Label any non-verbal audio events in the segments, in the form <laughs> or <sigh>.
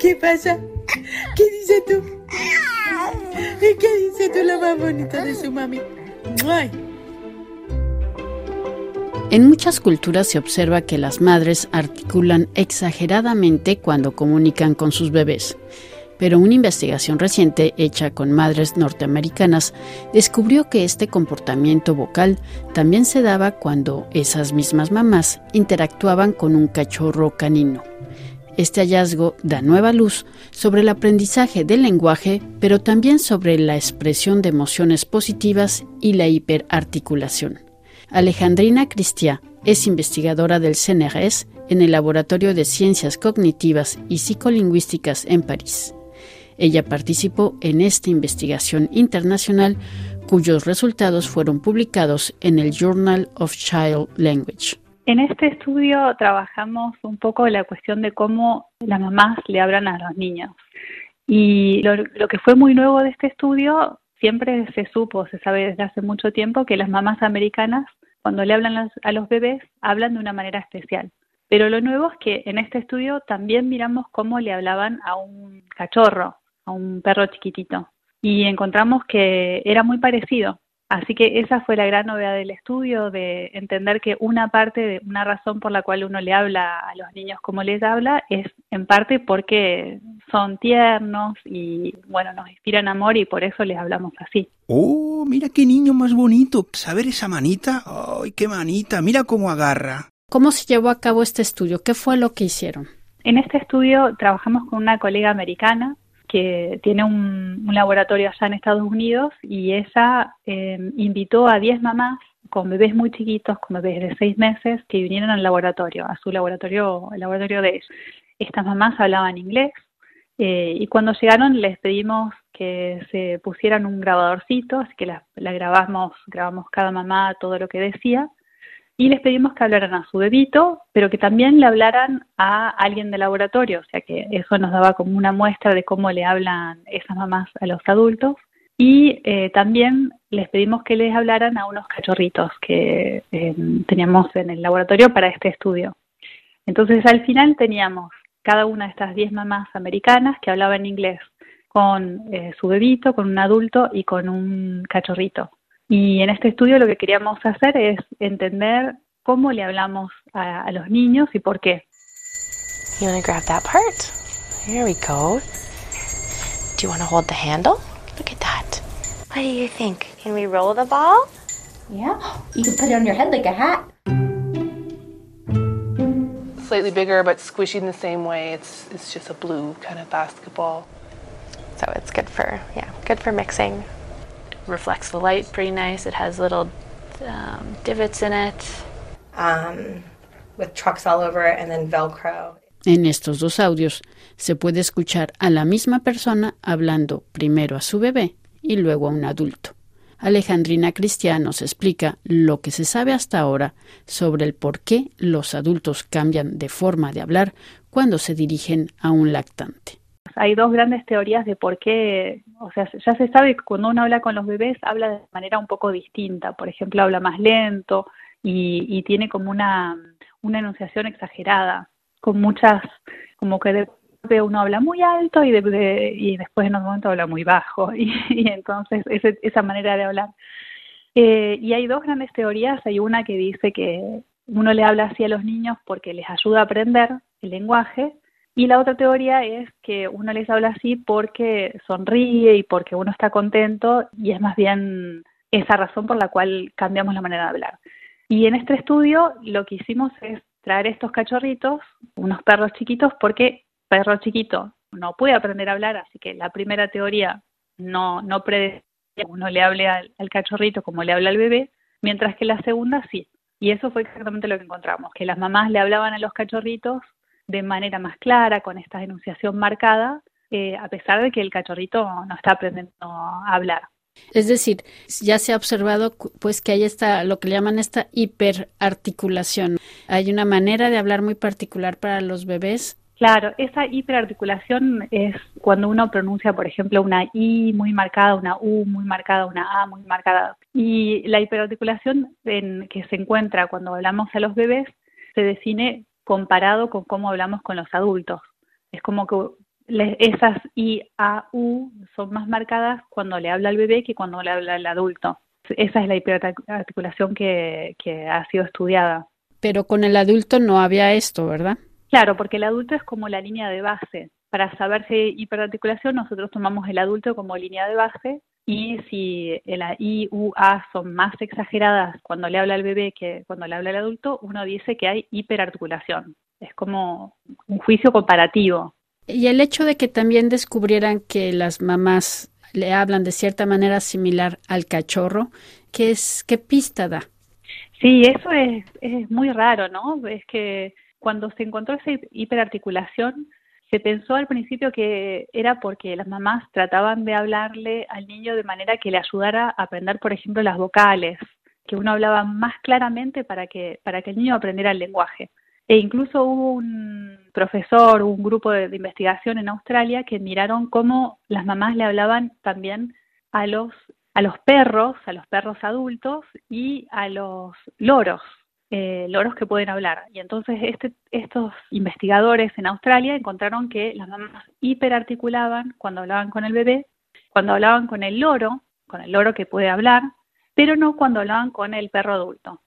¿Qué pasa? ¿Qué dices tú? ¿Qué dice tú la más bonita de su mami? En muchas culturas se observa que las madres articulan exageradamente cuando comunican con sus bebés, pero una investigación reciente hecha con madres norteamericanas descubrió que este comportamiento vocal también se daba cuando esas mismas mamás interactuaban con un cachorro canino. Este hallazgo da nueva luz sobre el aprendizaje del lenguaje, pero también sobre la expresión de emociones positivas y la hiperarticulación. Alejandrina Cristiá es investigadora del CNRS en el Laboratorio de Ciencias Cognitivas y Psicolingüísticas en París. Ella participó en esta investigación internacional cuyos resultados fueron publicados en el Journal of Child Language. En este estudio trabajamos un poco la cuestión de cómo las mamás le hablan a los niños. Y lo, lo, que fue muy nuevo de este estudio, siempre se supo, se sabe desde hace mucho tiempo, que las mamás americanas cuando le hablan a los bebés, hablan de una manera especial. Pero lo nuevo es que en este estudio también miramos cómo le hablaban a un cachorro, a un perro chiquitito, y encontramos que era muy parecido. Así que esa fue la gran novedad del estudio, de entender que una parte, de una razón por la cual uno le habla a los niños como les habla, es en parte porque son tiernos y, bueno, nos inspiran amor y por eso les hablamos así. ¡Oh, mira qué niño más bonito! ¿Saber esa manita? ¡Ay, qué manita! Mira cómo agarra. ¿Cómo se llevó a cabo este estudio? ¿Qué fue lo que hicieron? En este estudio trabajamos con una colega americana que tiene un, laboratorio allá en Estados Unidos y ella em, invitó a 10 mamás con bebés muy chiquitos, con bebés de 6 meses, que vinieron al laboratorio, a su laboratorio, el laboratorio de ellos. Estas mamás hablaban inglés eh, y cuando llegaron les pedimos que se pusieran un grabadorcito, así que la, la grabamos, grabamos cada mamá todo lo que decía y les pedimos que hablaran a su bebito, pero que también le hablaran a alguien del laboratorio, o sea que eso nos daba como una muestra de cómo le hablan esas mamás a los adultos. Y eh, también les pedimos que les hablaran a unos cachorritos que eh, teníamos en el laboratorio para este estudio. Entonces al final teníamos cada una de estas 10 mamás americanas que hablaban inglés con eh, su bebito, con un adulto y con un cachorrito. Y en este estudio lo que queríamos hacer es entender cómo le hablamos a, a los niños y por qué. You want to grab that part? Here we go. Do you want to hold the handle? Look at that. What do you think? Can we roll the ball? Yeah. You can put it on your head like a hat. Slightly bigger but squishy in the same way. It's it's just a blue kind of basketball. So it's good for yeah, good for mixing reflects the light pretty nice. It has little um, divots in it. Um, with trucks all over it and then Velcro. En estos dos audios se puede escuchar a la misma persona hablando primero a su bebé y luego a un adulto. Alejandrina Cristianos explica lo que se sabe hasta ahora sobre el por qué los adultos cambian de forma de hablar cuando se dirigen a un lactante hay dos grandes teorías de por qué, o sea, ya se sabe que cuando uno habla con los bebés habla de manera un poco distinta, por ejemplo, habla más lento y, tiene como una, una enunciación exagerada, con muchas, como que de uno habla muy alto y, de, y después en otro momento habla muy bajo. <laughs> Y, entonces esa manera de hablar. Eh, y hay dos grandes teorías, hay una que dice que uno le habla así a los niños porque les ayuda a aprender el lenguaje y la otra teoría es que uno les habla así porque sonríe y porque uno está contento y es más bien esa razón por la cual cambiamos la manera de hablar. Y en este estudio lo que hicimos es traer estos cachorritos, unos perros chiquitos, porque perro chiquito no puede aprender a hablar, así que la primera teoría no, no predecía que uno le hable al, al cachorrito como le habla al bebé, mientras que la segunda sí. Y eso fue exactamente lo que encontramos, que las mamás le hablaban a los cachorritos de manera más clara, con esta enunciación marcada, eh, a pesar de que el cachorrito no está aprendiendo a hablar. Es decir, ya se ha observado pues que hay esta lo que llaman esta hiperarticulación. Hay una manera de hablar muy particular para los bebés. Claro, esa hiperarticulación es cuando uno pronuncia, por ejemplo, una I muy marcada, una U muy marcada, una A muy marcada. Y la hiperarticulación en, que se encuentra cuando hablamos a los bebés se define comparado con cómo hablamos con los adultos. Es como que esas I, A, U son más marcadas cuando le habla al bebé que cuando le habla al adulto. Esa es la hiperarticulación que, que ha sido estudiada. Pero con el adulto no había esto, ¿verdad? Claro, porque el adulto es como la línea de base. Para saber si hay hiperarticulación, nosotros tomamos el adulto como línea de base y si la I, U, A son más exageradas cuando le habla al bebé que cuando le habla al adulto, uno dice que hay hiperarticulación. Es como un juicio comparativo. Y el hecho de que también descubrieran que las mamás le hablan de cierta manera similar al cachorro, ¿qué, es, qué pista da? Sí, eso es, es muy raro, ¿no? Es que cuando se encontró esa hiperarticulación, se pensó al principio que era porque las mamás trataban de hablarle al niño de manera que le ayudara a aprender, por ejemplo, las vocales, que uno hablaba más claramente para que, para que el niño aprendiera el lenguaje. E incluso hubo un profesor, un grupo de, de investigación en Australia que miraron cómo las mamás le hablaban también a los, a los perros, a los perros adultos y a los loros, eh, loros que pueden hablar. Y entonces este, estos investigadores en Australia encontraron que las mamás hiperarticulaban cuando hablaban con el bebé, cuando hablaban con el loro, con el loro que puede hablar, pero no cuando hablaban con el perro adulto.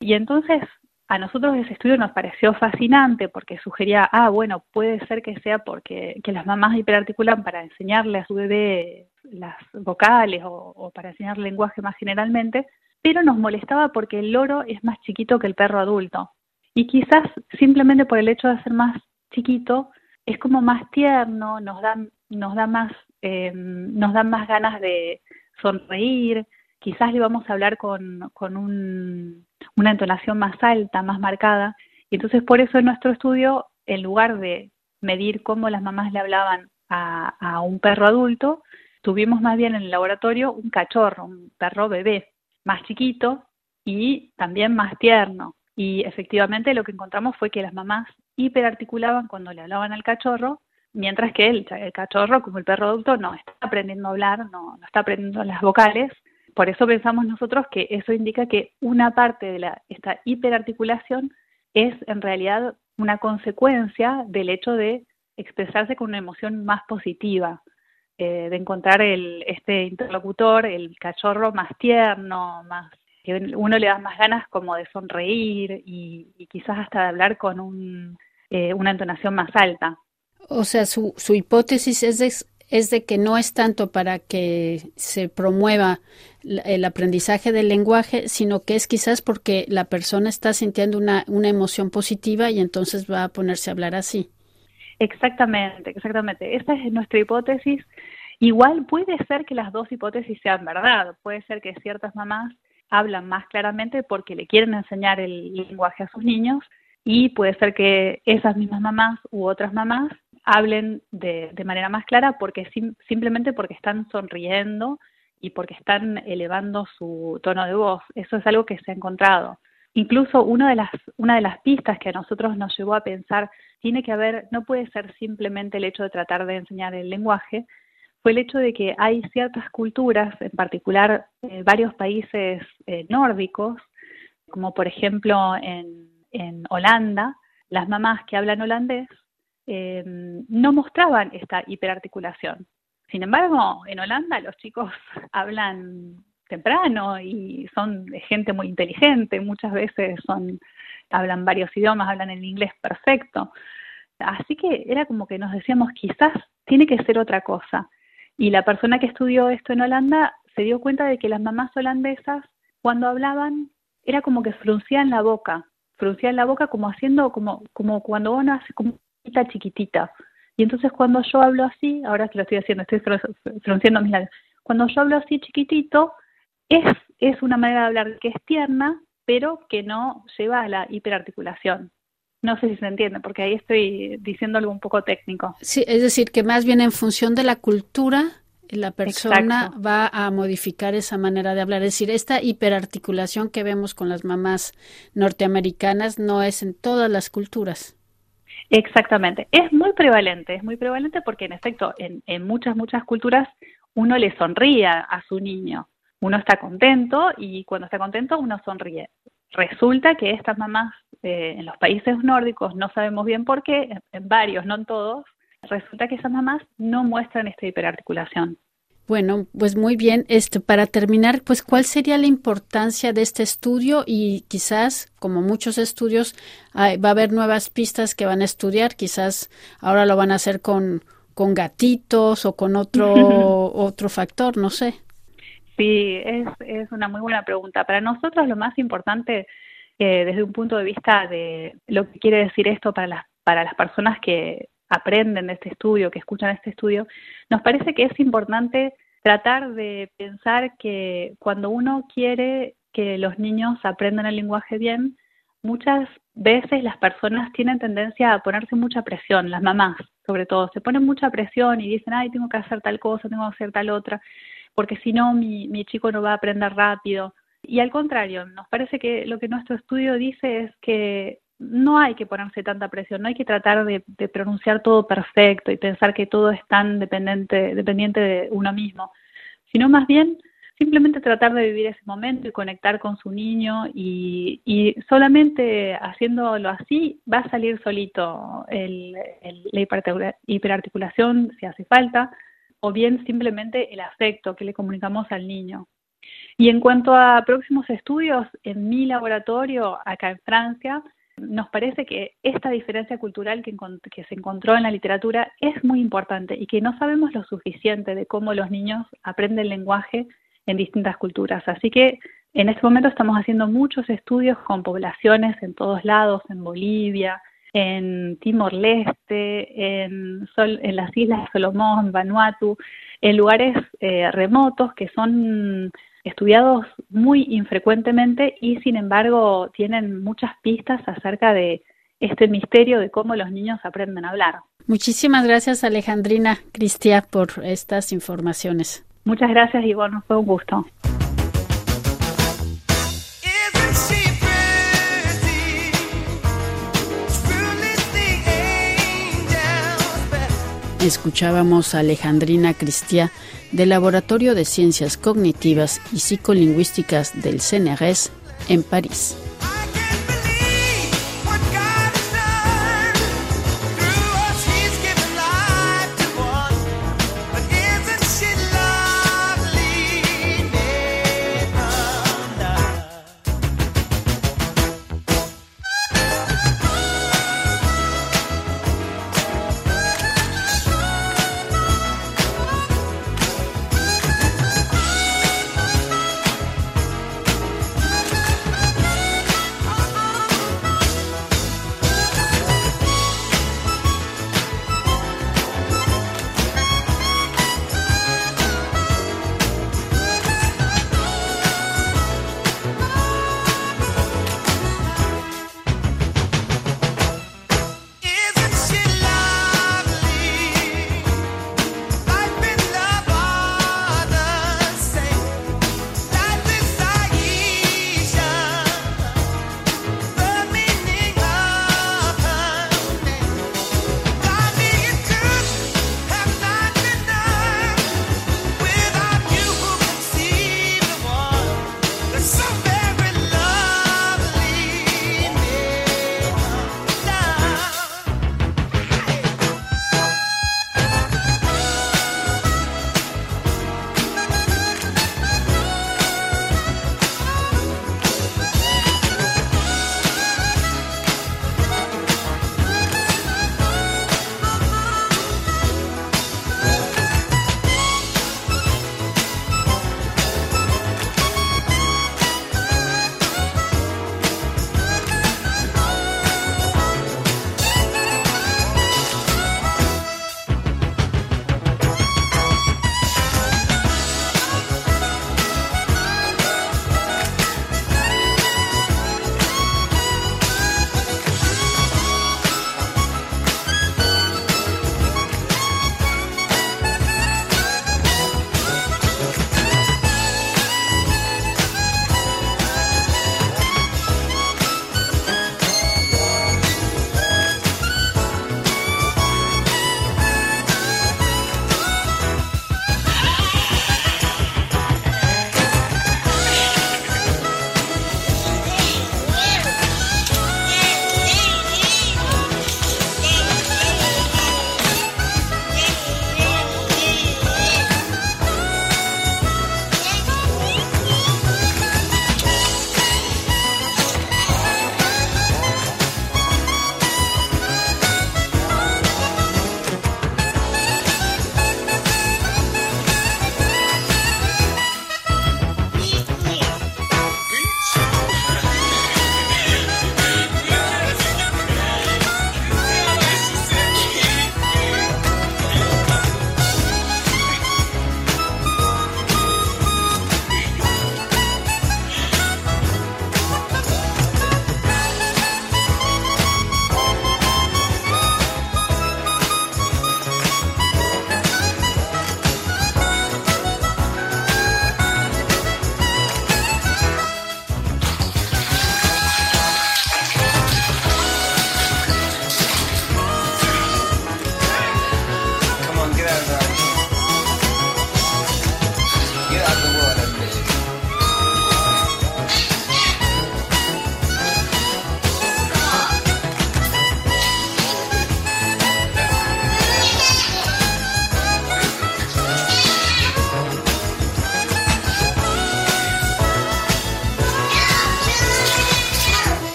Y entonces a nosotros ese estudio nos pareció fascinante porque sugería, ah, bueno, puede ser que sea porque que las mamás hiperarticulan para enseñarle a su bebé las vocales o, o para enseñar lenguaje más generalmente, pero nos molestaba porque el loro es más chiquito que el perro adulto. Y quizás simplemente por el hecho de ser más chiquito, es como más tierno, nos da, nos da más, eh, nos da más ganas de sonreír, quizás le vamos a hablar con, con un, una entonación más alta, más marcada. Y entonces por eso en nuestro estudio, en lugar de medir cómo las mamás le hablaban a, a un perro adulto, tuvimos más bien en el laboratorio un cachorro, un perro bebé más chiquito y también más tierno. Y efectivamente lo que encontramos fue que las mamás hiperarticulaban cuando le hablaban al cachorro, mientras que el, cachorro, como el perro adulto, no está aprendiendo a hablar, no, no está aprendiendo las vocales. Por eso pensamos nosotros que eso indica que una parte de la, esta hiperarticulación es en realidad una consecuencia del hecho de expresarse con una emoción más positiva, eh, de encontrar el, este interlocutor, el cachorro más tierno, más que uno le da más ganas como de sonreír y, quizás hasta de hablar con un, eh, una entonación más alta. O sea, su, su hipótesis es de, es de que no es tanto para que se promueva el aprendizaje del lenguaje, sino que es quizás porque la persona está sintiendo una, una emoción positiva y entonces va a ponerse a hablar así. Exactamente, exactamente. Esta es nuestra hipótesis. Igual puede ser que las dos hipótesis sean verdad. Puede ser que ciertas mamás hablan más claramente porque le quieren enseñar el lenguaje a sus niños y puede ser que esas mismas mamás u otras mamás hablen de, de manera más clara porque simplemente porque están sonriendo y porque están elevando su tono de voz. Eso es algo que se ha encontrado. Incluso una de las, una de las pistas que a nosotros nos llevó a pensar tiene que haber, no puede ser simplemente el hecho de tratar de enseñar el lenguaje, fue el hecho de que hay ciertas culturas, en particular eh, varios países eh, nórdicos, como por ejemplo en, en, Holanda, las mamás que hablan holandés eh, no mostraban esta hiperarticulación. Sin embargo, en Holanda los chicos <laughs> hablan temprano y son gente muy inteligente, muchas veces son hablan varios idiomas, hablan el inglés perfecto. Así que era como que nos decíamos, quizás tiene que ser otra cosa. Y la persona que estudió esto en Holanda se dio cuenta de que las mamás holandesas, cuando hablaban, era como que fruncían la boca, fruncían la boca como haciendo, como, como cuando uno hace como chiquitita chiquitita. Y entonces cuando yo hablo así, ahora que lo estoy haciendo, estoy frunciendo mis labios, cuando yo hablo así chiquitito, es, es una manera de hablar que es tierna, pero que no lleva a la hiperarticulación. No sé si se entiende, porque ahí estoy diciendo algo un poco técnico. Sí, es decir, que más bien en función de la cultura, la persona va a modificar esa manera de hablar. Es decir, esta hiperarticulación que vemos con las mamás norteamericanas no es en todas las culturas. Exactamente. Es muy prevalente, es muy prevalente porque en efecto en, en muchas, muchas culturas uno le sonríe a su niño uno está contento y cuando está contento uno sonríe. Resulta que estas mamás eh, en los países nórdicos, no sabemos bien por qué, en varios, no en todos, resulta que esas mamás no muestran esta hiperarticulación. Bueno, pues muy bien. Este, para terminar, pues, ¿cuál sería la importancia de este estudio? Y quizás, como muchos estudios, va a haber nuevas pistas que van a estudiar. Quizás ahora lo van a hacer con, con gatitos o con otro, <laughs> otro factor, no sé. Sí, es, es una muy buena pregunta. Para nosotros lo más importante, eh, desde un punto de vista de lo que quiere decir esto para las, para las personas que aprenden de este estudio, que escuchan este estudio, nos parece que es importante tratar de pensar que cuando uno quiere que los niños aprendan el lenguaje bien, muchas veces las personas tienen tendencia a ponerse mucha presión, las mamás sobre todo, se ponen mucha presión y dicen, ay, tengo que hacer tal cosa, tengo que hacer tal otra, porque si no, mi, mi chico no va a aprender rápido. Y al contrario, nos parece que lo que nuestro estudio dice es que no hay que ponerse tanta presión, no hay que tratar de, pronunciar todo perfecto y pensar que todo es tan dependiente, dependiente de uno mismo, sino más bien simplemente tratar de vivir ese momento y conectar con su niño y, solamente haciéndolo así va a salir solito el, la hiperarticulación si hace falta o bien simplemente el afecto que le comunicamos al niño. Y en cuanto a próximos estudios, en mi laboratorio acá en Francia, nos parece que esta diferencia cultural que, se encontró en la literatura es muy importante y que no sabemos lo suficiente de cómo los niños aprenden lenguaje en distintas culturas. Así que en este momento estamos haciendo muchos estudios con poblaciones en todos lados, en Bolivia, en Timor-Leste, en, en, las Islas Solomón, Vanuatu, en lugares eh, remotos que son estudiados muy infrecuentemente y sin embargo tienen muchas pistas acerca de este misterio de cómo los niños aprenden a hablar. Muchísimas gracias Alejandrina Cristia por estas informaciones. Muchas gracias y bueno, fue un gusto. Escuchábamos a Alejandrina Cristia del Laboratorio de Ciencias Cognitivas y Psicolingüísticas del CNRS en París.